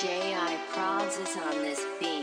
J.I. Prods is on this beat.